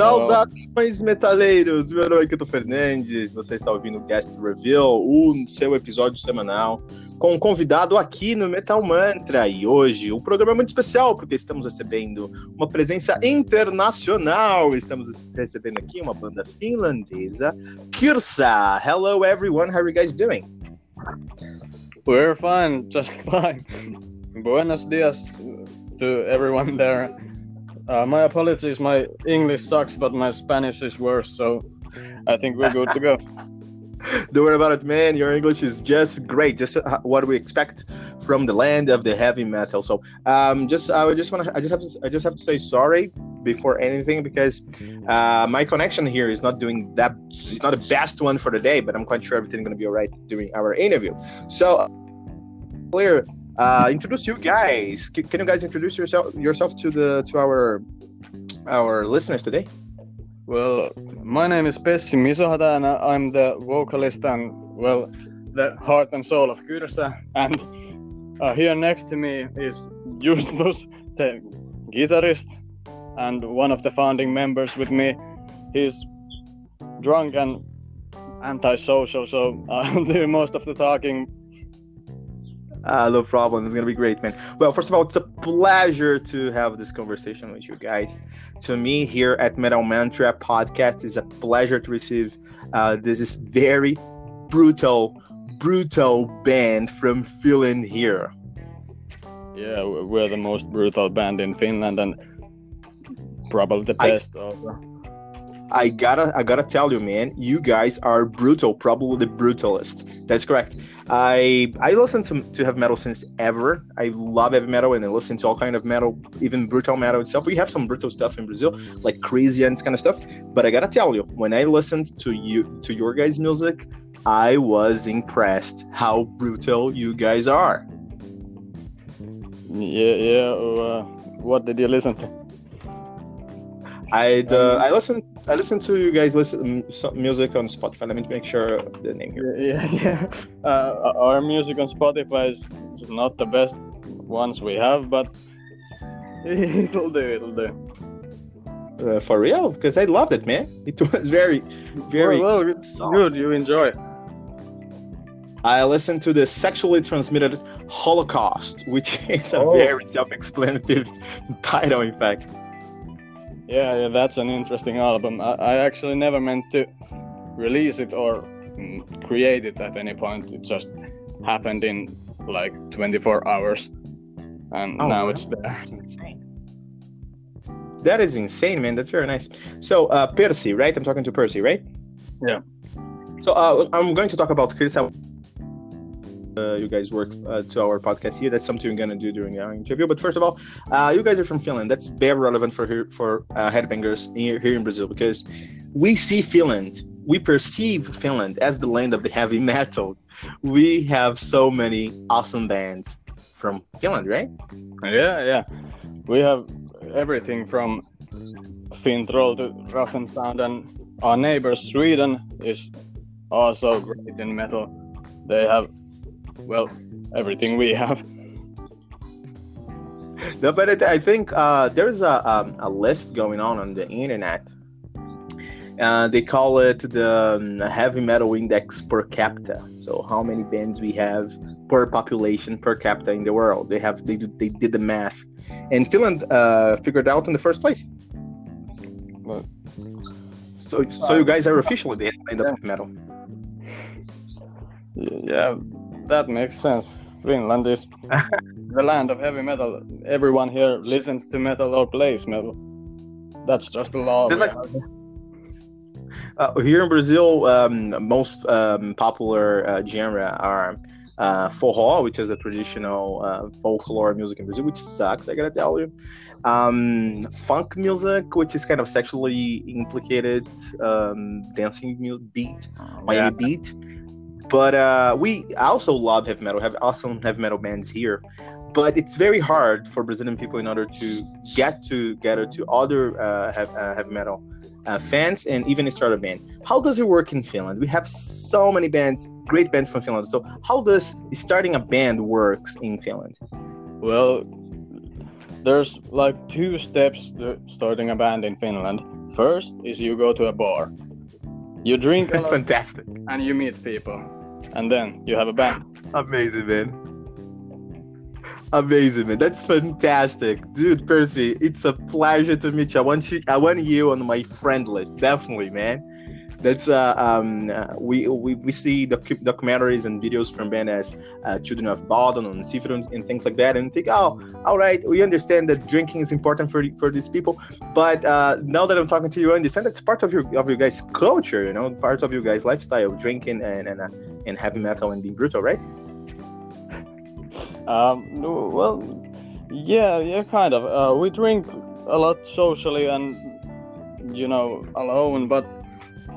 Saudações, metaleiros! Meu nome é Kito Fernandes, você está ouvindo o Guest Reveal, o seu episódio semanal, com um convidado aqui no Metal Mantra. E hoje o programa é muito especial, porque estamos recebendo uma presença internacional. Estamos recebendo aqui uma banda finlandesa, Kirsa. Hello, everyone. How are you guys doing? We're fine, just fine. Buenos dias to everyone there. Uh, my apologies, my English sucks, but my Spanish is worse, so I think we're good to go. Don't worry about it, man. Your English is just great, just uh, what we expect from the land of the heavy metal. So, um, just I just want to, I just have to, I just have to say sorry before anything because uh, my connection here is not doing that. It's not the best one for the day, but I'm quite sure everything's gonna be all right during our interview. So, clear uh, introduce you guys. C- can you guys introduce yourself yourself to the to our our listeners today? Well, my name is Pessi Misohata, and I'm the vocalist and well, the heart and soul of Kyrsa. And uh, here next to me is Justus, the guitarist, and one of the founding members with me. He's drunk and antisocial, so I'll do most of the talking uh, no problem. It's gonna be great, man. Well, first of all, it's a pleasure to have this conversation with you guys. To me, here at Metal Mantra Podcast, is a pleasure to receive uh, this is very brutal, brutal band from Finland here. Yeah, we're the most brutal band in Finland and probably the best. I, I gotta, I gotta tell you, man, you guys are brutal, probably the brutalist. That's correct. I I listen to, to heavy metal since ever. I love heavy metal and I listen to all kind of metal, even brutal metal itself. We have some brutal stuff in Brazil, like crazy and kind of stuff. But I gotta tell you, when I listened to you to your guys' music, I was impressed how brutal you guys are. Yeah, yeah. Uh, what did you listen to? I uh, I listened I listen to you guys listen some music on Spotify. Let me make sure the name here. Yeah, yeah. Uh, our music on Spotify is not the best ones we have, but it'll do. It'll do. Uh, for real? Because I loved it, man. It was very, very. Well, well good. You enjoy. I listened to the sexually transmitted Holocaust, which is a oh. very self-explanatory title, in fact. Yeah, yeah, that's an interesting album. I, I actually never meant to release it or mm, create it at any point. It just happened in like 24 hours, and oh, now it's there. That's insane. That is insane, man. That's very nice. So, uh, Percy, right? I'm talking to Percy, right? Yeah. So, uh, I'm going to talk about Chris uh, you guys work uh, to our podcast here. That's something we're gonna do during our interview. But first of all, uh, you guys are from Finland. That's very relevant for here, for uh, headbangers here, here in Brazil because we see Finland, we perceive Finland as the land of the heavy metal. We have so many awesome bands from Finland, right? Yeah, yeah. We have everything from Finntroll to Rough and our neighbor Sweden is also great in metal. They have well, everything we have. no, but it, I think uh, there's a um, a list going on on the internet. Uh, they call it the um, heavy metal index per capita. So how many bands we have per population per capita in the world? They have they they did the math, and Finland uh, figured out in the first place. Well, So so you guys are officially the end of heavy metal. yeah, that makes sense. Finland is the land of heavy metal. Everyone here listens to metal or plays metal. That's just the law. Like- Uh, here in Brazil, um, most um, popular uh, genre are uh, forró, which is a traditional uh, folklore music in Brazil, which sucks, I gotta tell you. Um, funk music, which is kind of sexually implicated um, dancing mu- beat, Miami beat. But uh, we also love heavy metal, have awesome heavy metal bands here. But it's very hard for Brazilian people in order to get together to other uh, hev- uh, heavy metal uh, fans and even start a band. How does it work in Finland? We have so many bands, great bands from Finland. So how does starting a band works in Finland? Well, there's like two steps to starting a band in Finland. First is you go to a bar. You drink Fantastic. and you meet people. And then you have a band. Amazing, man. Amazing, man. That's fantastic. Dude, Percy, it's a pleasure to meet you. I want you I want you on my friend list. Definitely, man. That's uh um uh, we, we we see docu- documentaries and videos from band as uh, Children of Bodom and Seafood and things like that, and think, oh, all right, we understand that drinking is important for for these people, but uh, now that I'm talking to you, I understand that's part of your of your guys' culture, you know, part of your guys' lifestyle, drinking and and uh, and heavy metal and being brutal, right? Um, well, yeah, yeah, kind of. Uh, we drink a lot socially and, you know, alone, but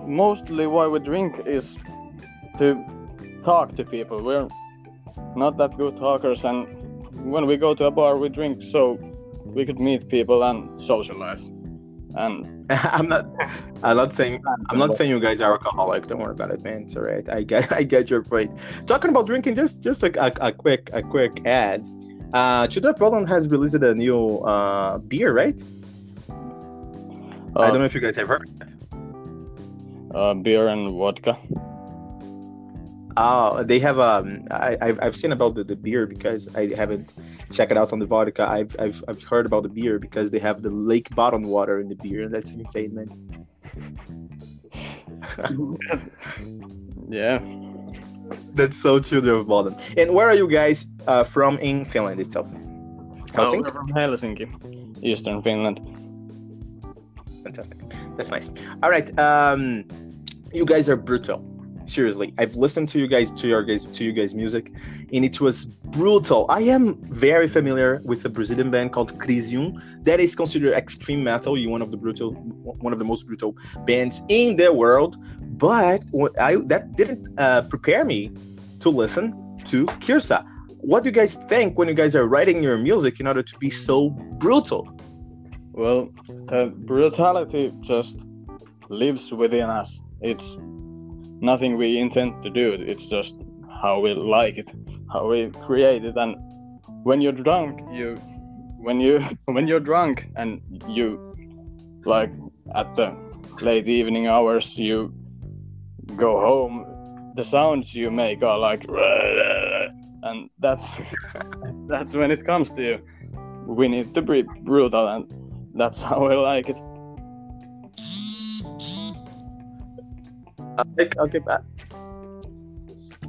mostly why we drink is to talk to people. We're not that good talkers, and when we go to a bar, we drink so we could meet people and socialize. And I'm not. I'm not saying. I'm not saying you guys are alcoholic. Don't worry about it, man. It's alright. I get. I get your point. Talking about drinking, just just like a, a quick a quick ad. Uh, Children of has released a new uh, beer, right? I uh, don't know if you guys have heard. It. Uh, beer and vodka. Oh, they have. Um, I, I've I've seen about the, the beer because I haven't checked it out on the vodka. I've I've I've heard about the beer because they have the lake bottom water in the beer, and that's insane, man. Yeah. That's so Children of Bodom. And where are you guys uh, from in Finland itself? Oh, Helsinki. we're from Helsinki, Eastern Finland. Fantastic. That's nice. All right. Um, you guys are brutal. Seriously, I've listened to you guys to your guys to you guys music, and it was brutal. I am very familiar with a Brazilian band called Krisiun that is considered extreme metal. You one of the brutal, one of the most brutal bands in the world. But I that didn't uh, prepare me to listen to Kirsa. What do you guys think when you guys are writing your music in order to be so brutal? Well, the brutality just lives within us. It's nothing we intend to do. It's just how we like it, how we create it. And when you're drunk, you, when you, when you're drunk and you, like at the late evening hours, you go home. The sounds you make are like, and that's that's when it comes to you. We need to be brutal, and that's how I like it. Okay, okay, but-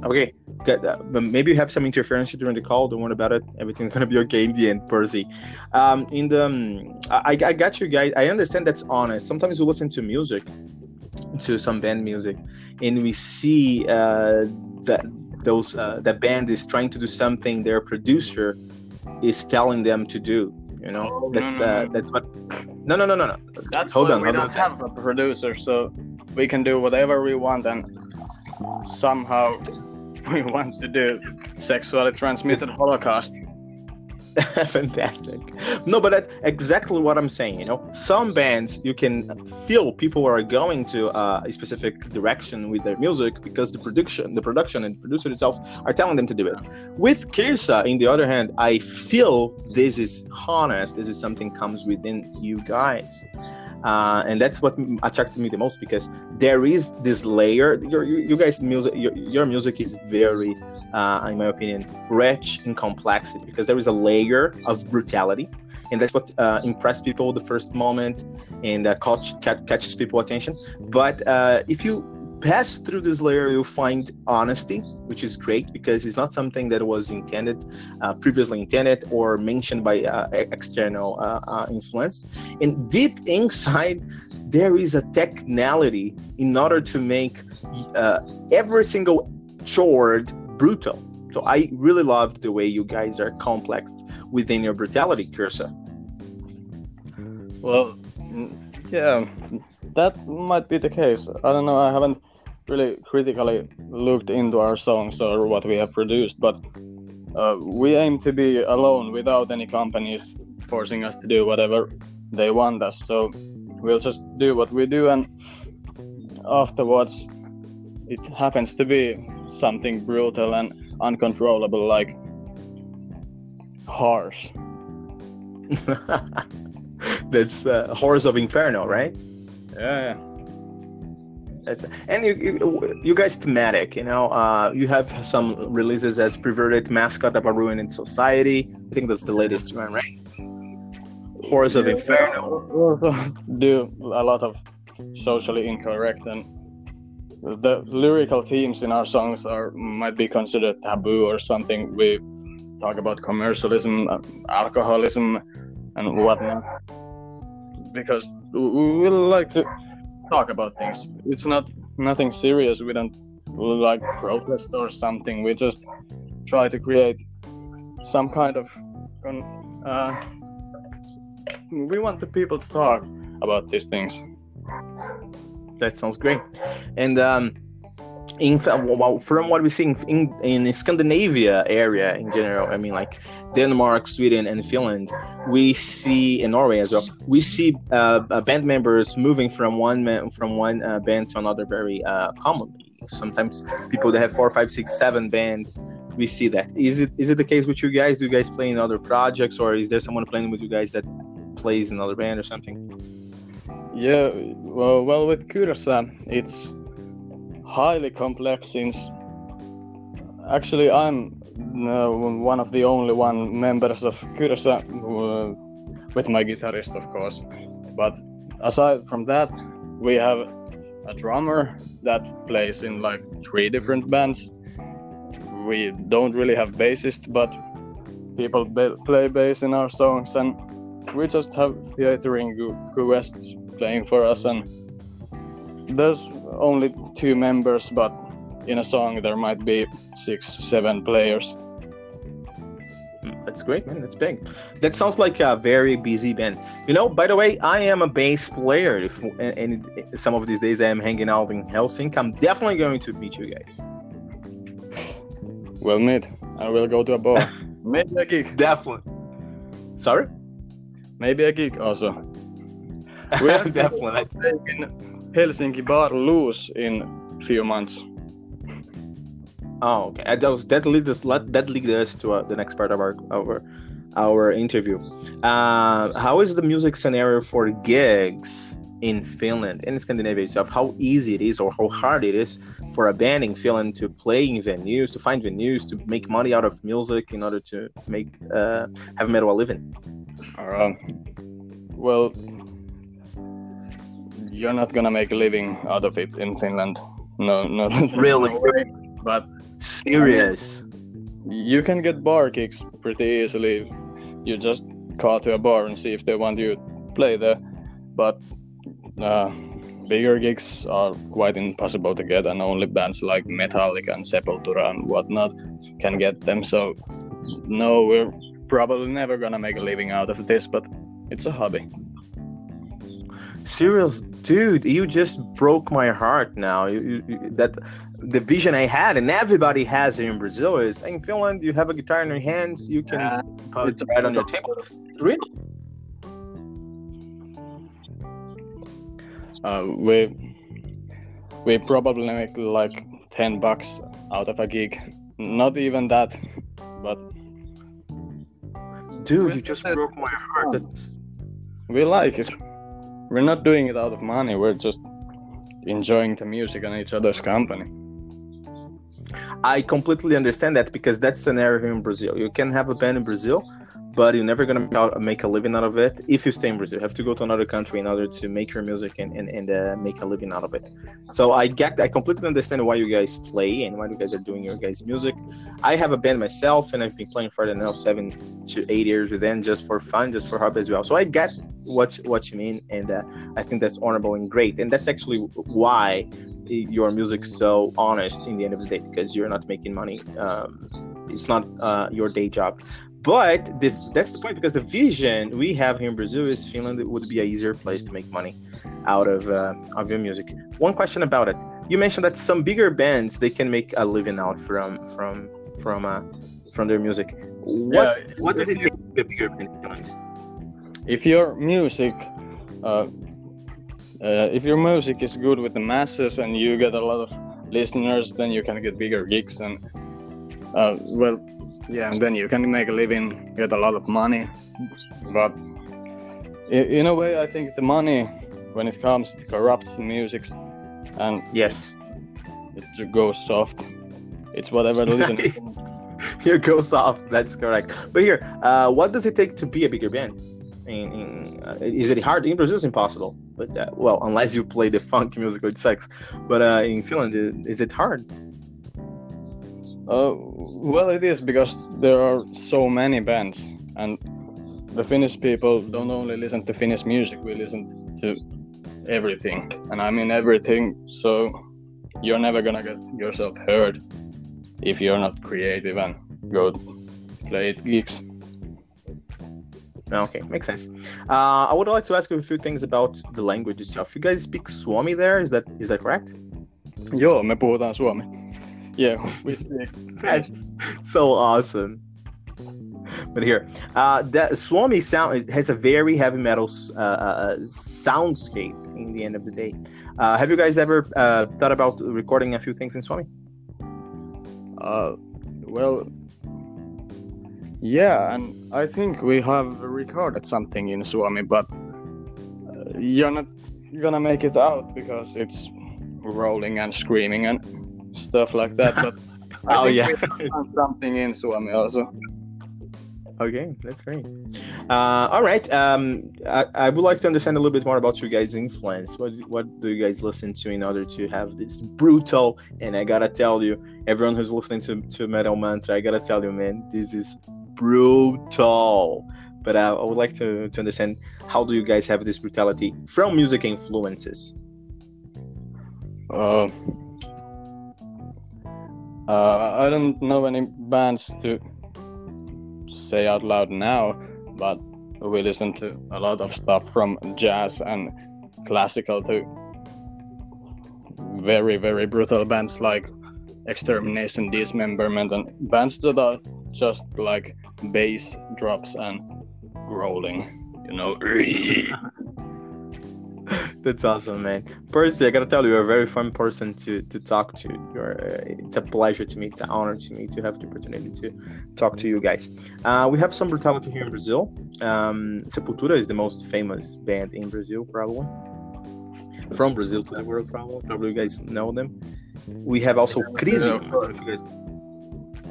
okay. Good. Uh, but maybe you have some interference during the call. Don't worry about it. Everything's gonna be okay in the end, Percy. Um, in the, um, I, I got you guys. I understand that's honest. Sometimes we listen to music, to some band music, and we see uh, that those uh, that band is trying to do something their producer is telling them to do. You know, Oh, no, that's no, uh, no. that's what. No, no, no, no, no. That's hold on. we hold don't second. have a producer, so we can do whatever we want, and somehow we want to do sexually transmitted Holocaust. Fantastic. No, but that, exactly what I'm saying. You know, some bands you can feel people are going to uh, a specific direction with their music because the production, the production and producer itself are telling them to do it. With Kirsa, in the other hand, I feel this is honest. This is something comes within you guys. Uh, and that's what attracted me the most because there is this layer. Your, you guys' music, your, your music is very uh, in my opinion, rich in complexity because there is a layer of brutality, and that's what uh, impressed people the first moment and uh, catch, catches people attention. But uh, if you pass through this layer, you'll find honesty, which is great because it's not something that was intended, uh, previously intended, or mentioned by uh, external uh, uh, influence. And deep inside, there is a technicality in order to make uh, every single chore brutal. So I really loved the way you guys are complex within your brutality, Kirsa. Well, yeah, that might be the case. I don't know. I haven't really critically looked into our songs or what we have produced, but uh, we aim to be alone without any companies forcing us to do whatever they want us. So we'll just do what we do, and afterwards, it happens to be something brutal and uncontrollable like horse. That's uh, Horse of Inferno, right? Yeah. That's and you, you, you guys thematic. You know, uh, you have some releases as perverted mascot of a ruined society. I think that's the latest one, right? Horse of Inferno. do a lot of socially incorrect and the lyrical themes in our songs are might be considered taboo or something. We talk about commercialism, alcoholism, and whatnot because we like to talk about things. It's not nothing serious. We don't like protest or something. We just try to create some kind of. Uh, we want the people to talk about these things that sounds great. And um, in from what we see in, in Scandinavia area in general, I mean like Denmark, Sweden, and Finland, we see in Norway as well. We see uh, uh, band members moving from one man, from one uh, band to another very uh, commonly. Sometimes people that have four, five, six, seven bands, we see that. Is it is it the case with you guys? Do you guys play in other projects, or is there someone playing with you guys that plays in another band or something? Yeah, well, well with Kurasan, it's highly complex since actually I'm one of the only one members of Kyrsa uh, with my guitarist, of course. But aside from that, we have a drummer that plays in like three different bands. We don't really have bassist, but people play bass in our songs, and we just have theatering guests playing for us and there's only two members but in a song there might be six seven players. That's great man. That's big. That sounds like a very busy band. You know by the way i am a bass player. If and, some of these days i am hanging out in helsinki i'm definitely going to meet you guys. We'll meet i will go to a bar. Maybe a gig. Definitely. Sorry? Maybe a gig also. We are definitely. taking Helsinki bar loose in few months. Oh, okay. And that, was, that leads us that leads us to uh, the next part of our our our interview. Uh, how is the music scenario for gigs in Finland in Scandinavia itself? How easy it is, or how hard it is for a band in Finland to play in venues, to find venues, to make money out of music in order to make uh, have metal a living? Um, well, you're not gonna make a living out of it in Finland. No, no. Really? No way. But serious. You can get bar gigs pretty easily. You just call to a bar and see if they want you to play there. But uh, bigger gigs are quite impossible to get, and only bands like Metallica and Sepultura and whatnot can get them. So, no, we're probably never gonna make a living out of this, but it's a hobby Serious, dude, you just broke my heart. Now, you, you- that the vision I had, and everybody has here in Brazil, is in Finland. You have a guitar in your hands, you can Yeah, put it right on your table. Really? Uh, we we probably make like ten bucks out of a gig. Not even that, but Dude, you just broke my heart. That's we like it. We're not doing it out of money. We're just enjoying the music and each other's company. I completely understand that because that's scenario here in Brazil. You can have a band in Brazil, but you're never gonna make a living out of it if you stay in Brazil. You have to go to another country in order to make your music and and, and uh, make a living out of it. So I get, I completely understand why you guys play and why you guys are doing your guys' music. I have a band myself, and I've been playing for the now seven to eight years with them just for fun, just for hobby as well. So I get what what you mean, and uh, I think that's honorable and great, and that's actually why your music so honest in the end of the day because you're not making money. Um, it's not uh, your day job. But the, that's the point because the vision we have here in Brazil is Finland would be a easier place to make money out of uh, of your music. One question about it: you mentioned that some bigger bands they can make a living out from from from uh, from their music. What Yeah, what does it take to be a bigger band if your music uh, uh, if your music is good with the masses and you get a lot of listeners then you can get bigger gigs and uh, well yeah and then you can make a living get a lot of money but in a way i think the money when it comes to corrupts the music and Yes, it goes soft it's whatever the listener you go soft. That's correct. But here, uh, what does it take to be a bigger band? In, in, uh, is it hard? In Brazil, it's impossible. But uh, well, unless you play the funk music, which sucks. But uh, in Finland, is it hard? Uh, well, it is because there are so many bands, and the Finnish people don't only listen to Finnish music; we listen to everything, and I mean everything. So you're never gonna get yourself heard if you're not creative and go play gigs. Okay, makes sense. Uh, I would like to ask you a few things about the language itself. You guys speak Suomi there? Is that is that correct? Joo, me puhutaan suomi. Yeah, we speak. That's so awesome. But here, uh, that Suomi sound has a very heavy metal uh, uh, soundscape. In the end of the day, uh, have you guys ever uh, thought about recording a few things in Suomi? Uh, well, yeah, and I think we have recorded something in Suomi, but uh, you're not gonna make it out because it's rolling and screaming and stuff like that. But I Oh, think yeah. something in Suomi also. Okay, that's great. Uh, all right. Um, I, I would like to understand a little bit more about you guys' influence. What what do you guys listen to in order to have this brutal? And I gotta tell you, everyone who's listening to, to Metal Mantra, I gotta tell you, man, this is brutal. But uh, I would like to, to understand how do you guys have this brutality from music influences? Uh, uh, I don't know any bands to say out loud now, but we listen to a lot of stuff from jazz and classical to very, very brutal bands like Extermination, Dismemberment, and bands that are just like bass drops and growling. You know, That's awesome, man. Percy, I gotta tell you, you're a very fun person to, to talk to. You're, uh, it's a pleasure to me. It's an honor to me to have the opportunity to talk to you guys. Uh, we have some brutality here in Brazil. Um, Sepultura is the most famous band in Brazil, probably. From Brazil to the world, probably. Probably you guys know them. We have also Krisiun.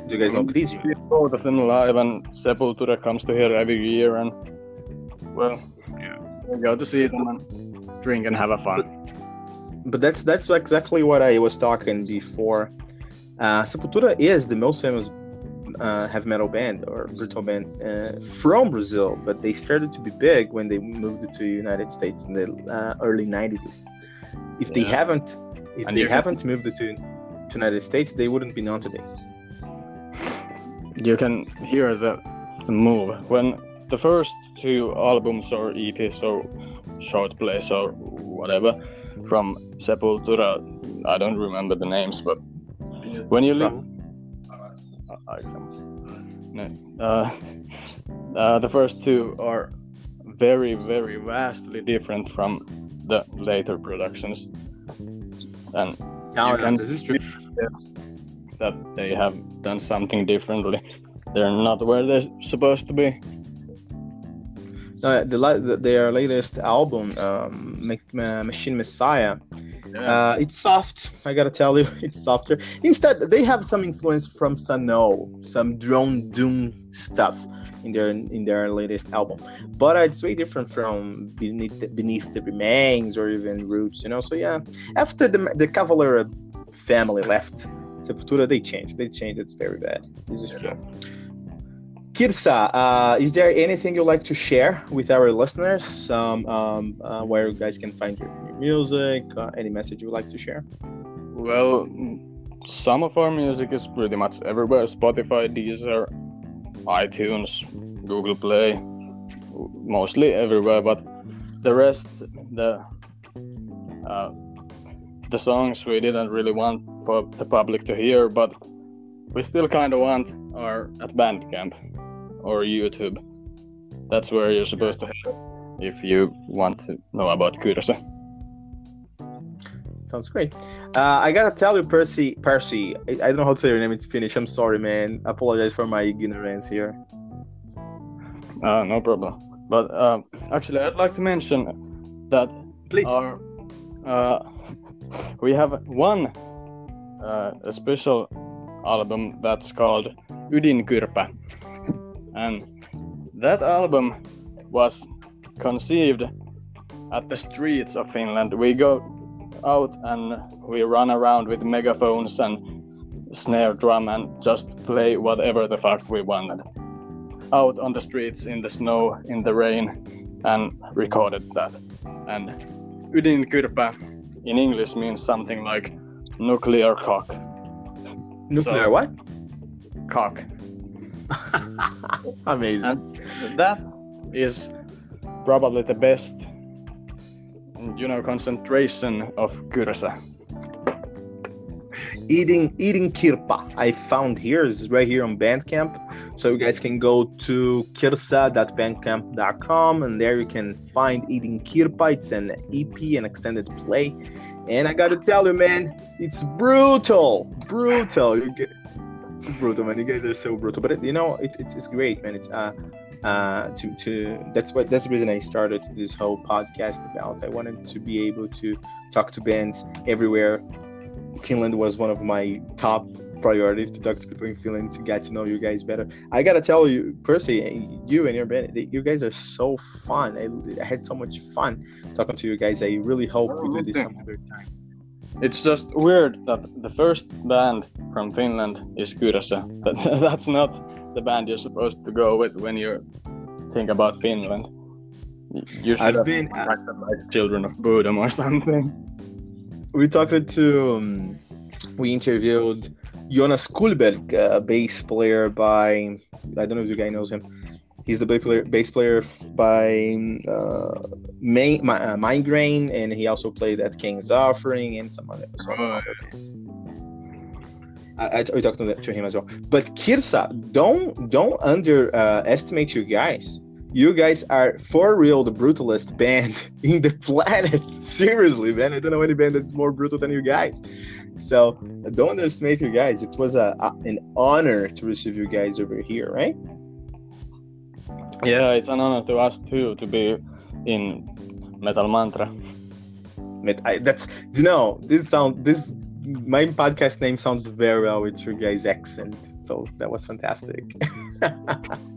Do you guys know Krisiun? see both of live, and Sepultura comes to here every year, and well, we go to see them and drink and have a fun. but that's that's exactly what I was talking before. Uh, Sepultura is the most famous uh, heavy metal band or brutal band uh, from Brazil, but they started to be big when they moved to the United States in the uh, early '90s. If they Yeah. haven't, if And they haven't moved to to United States, they wouldn't be known today. You can hear the, move when the first two albums or EPs or short plays or whatever from Sepultura. I don't remember the names, but when you live, uh, uh, uh, the first two are very, very vastly different from the later productions, and Now, You can- this is true. That they have done something differently. They're not where they're supposed to be. Uh, the, the their latest album, um, Ma- Machine Messiah, uh, it's soft. I gotta tell you, it's softer. Instead, they have some influence from Sunn O))), some drone doom stuff in their in their latest album, but uh, it's way different from Beneath the, Beneath the Remains or even Roots. You know, so yeah. After the the Cavalera family left Sepultura, they changed. They changed. It's very bad. This is true. Kirsa, uh, is there anything you'd like to share with our listeners? Um, um, uh, where you guys can find your, your music? Uh, any message you'd like to share? Well, some of our music is pretty much everywhere Spotify, Deezer, iTunes, Google Play, mostly everywhere. But the rest, the uh, the songs we didn't really want for the public to hear, but we still kind of want are at Bandcamp or YouTube. That's where you're supposed to head if you want to know about Kyrse. Sounds great. Uh, I gotta tell you, Percy. Percy, I, I don't know how to say your name. It's Finnish. I'm sorry, man. I apologize for my ignorance here. Uh, no problem. But uh, actually, I'd like to mention that Please. our uh, we have one uh, special album that's called Ydinkyrpä, and that album was conceived at the streets of Finland. We go out and we run around with megaphones and snare drum and just play whatever the fuck we wanted. Out on the streets in the snow in the rain and recorded that. And Ydinkyrpä in English means something like nuclear cock Nuclear so- what? cock Amazing. and that is probably the best you know concentration of Kyrse eating eating kirpa. I found here is right here on bandcamp. So you guys can go to kirsa.bandcamp.com and there you can find eating kirpa. It's an ep an extended play. And i gotta tell you man it's brutal brutal. You get it's brutal man. You guys are so brutal. But it, you know it, it, it's great man. It's uh uh to to that's what that's the reason i started this whole podcast about. I wanted to be able to talk to bands everywhere Finland was one of my top priorities to talk to people in Finland to get to know you guys better. I gotta tell you, Percy, you and your band, you guys are so fun. I, I had so much fun talking to you guys. I really hope we do this some other time. It's just weird that the first band from Finland is. But that's not the band you're supposed to go with when you think about Finland. You should I've have been- uh, contacted, like Children of Bodom or something. We talked to, um, we interviewed Jonas Kullberg, uh, bass player by, I don't know if you guys knows him. He's the bass player, bass player by uh, Main, Mi- uh, Migraine, and he also played at King's Offering and some other. Some Oh, other bands. I, I, we talked to, to him as well. But Kirsa, don't don't underestimate you guys. You guys are for real the brutalist band in the planet. Seriously, man. I don't know any band that's more brutal than you guys. So don't underestimate you guys. It was a, a an honor to receive you guys over here, right? Yeah, it's an honor to us too to be in Metal Mantra. But I, that's you know this sound this my podcast name sounds very well with your guys' accent. So that was fantastic.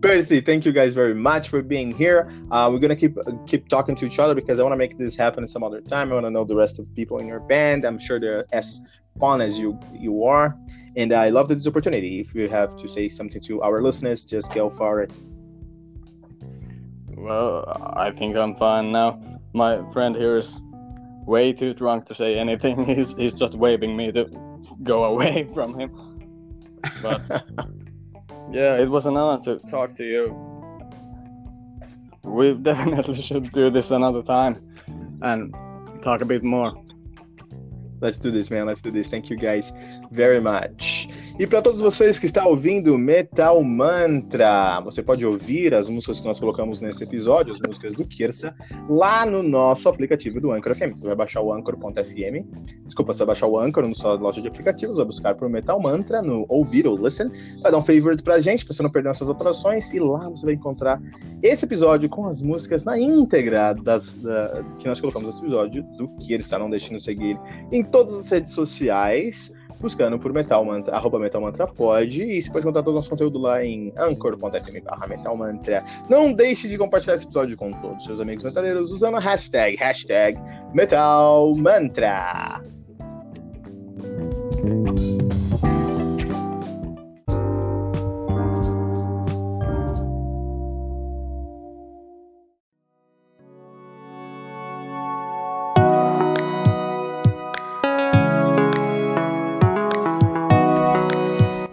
Percy, thank you guys very much for being here. Uh, we're gonna keep keep talking to each other because I want to make this happen some other time. I want to know the rest of people in your band. I'm sure they're as fun as you you are, and I love this opportunity. If you have to say something to our listeners, just go for it. Well, I think I'm fine now. My friend here is way too drunk to say anything. He's he's just waving me to go away from him. But yeah, it was an honor to talk to you. we definitely should do this another time and talk a bit more. Let's do this, man. Let's do this. Thank you guys very much. E para todos vocês que estão ouvindo Metal Mantra, você pode ouvir as músicas que nós colocamos nesse episódio, as músicas do Kirsa, lá no nosso aplicativo do Anchor FM. Você vai baixar o Anchor.fm, desculpa, você vai baixar o Anchor na sua loja de aplicativos, vai buscar por Metal Mantra no ouvir ou listen, vai dar um favorite pra gente, pra você não perder nossas atualizações, e lá você vai encontrar esse episódio com as músicas na íntegra das, da, que nós colocamos nesse episódio do Kirsa. Não deixe de seguir em todas as redes sociais buscando por Metal Mantra, arroba Metal Mantra pode, e você pode encontrar todo o nosso conteúdo lá em anchor.fm barra Metal Mantra. Não deixe de compartilhar esse episódio com todos os seus amigos metaleiros usando a hashtag, hashtag Metal Mantra.